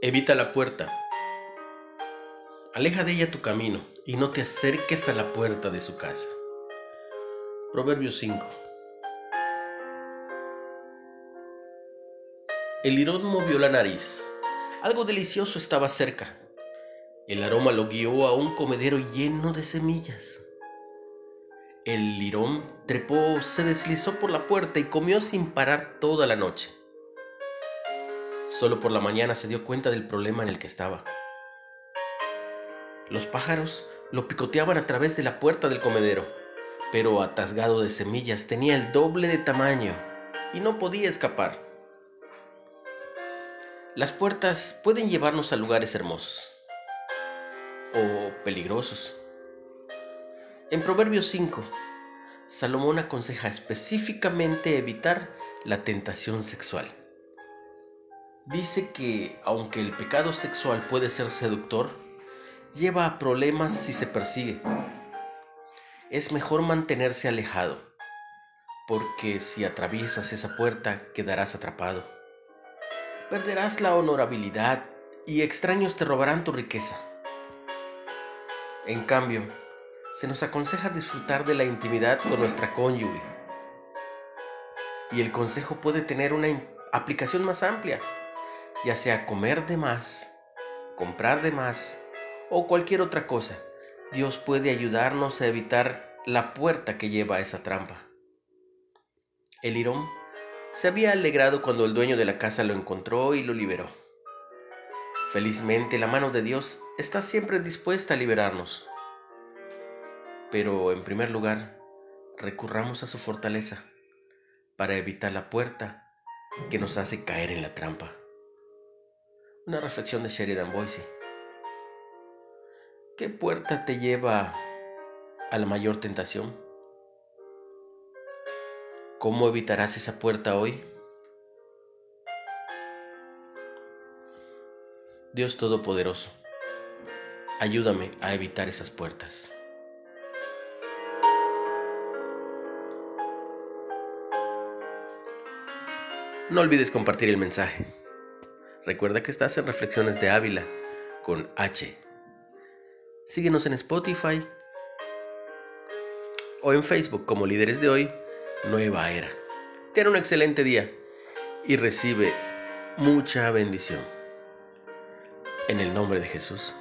Evita la puerta. Aleja de ella tu camino y no te acerques a la puerta de su casa. Proverbio 5. El lirón movió la nariz. Algo delicioso estaba cerca. El aroma lo guió a un comedero lleno de semillas. El lirón trepó, se deslizó por la puerta y comió sin parar toda la noche. Solo por la mañana se dio cuenta del problema en el que estaba. Los pájaros lo picoteaban a través de la puerta del comedero, pero atasgado de semillas tenía el doble de tamaño y no podía escapar. Las puertas pueden llevarnos a lugares hermosos o peligrosos. En Proverbios 5, Salomón aconseja específicamente evitar la tentación sexual dice que aunque el pecado sexual puede ser seductor, lleva a problemas si se persigue. Es mejor mantenerse alejado, porque si atraviesas esa puerta quedarás atrapado. Perderás la honorabilidad y extraños te robarán tu riqueza. En cambio, se nos aconseja disfrutar de la intimidad con nuestra cónyuge. Y el consejo puede tener una aplicación más amplia ya sea comer de más, comprar de más o cualquier otra cosa, Dios puede ayudarnos a evitar la puerta que lleva a esa trampa. El Irón se había alegrado cuando el dueño de la casa lo encontró y lo liberó. Felizmente la mano de Dios está siempre dispuesta a liberarnos. Pero en primer lugar, recurramos a su fortaleza para evitar la puerta que nos hace caer en la trampa. Una reflexión de Sheridan Boise. ¿Qué puerta te lleva a la mayor tentación? ¿Cómo evitarás esa puerta hoy? Dios Todopoderoso, ayúdame a evitar esas puertas. No olvides compartir el mensaje. Recuerda que estás en Reflexiones de Ávila con H. Síguenos en Spotify o en Facebook como Líderes de Hoy, Nueva Era. Ten un excelente día y recibe mucha bendición. En el nombre de Jesús.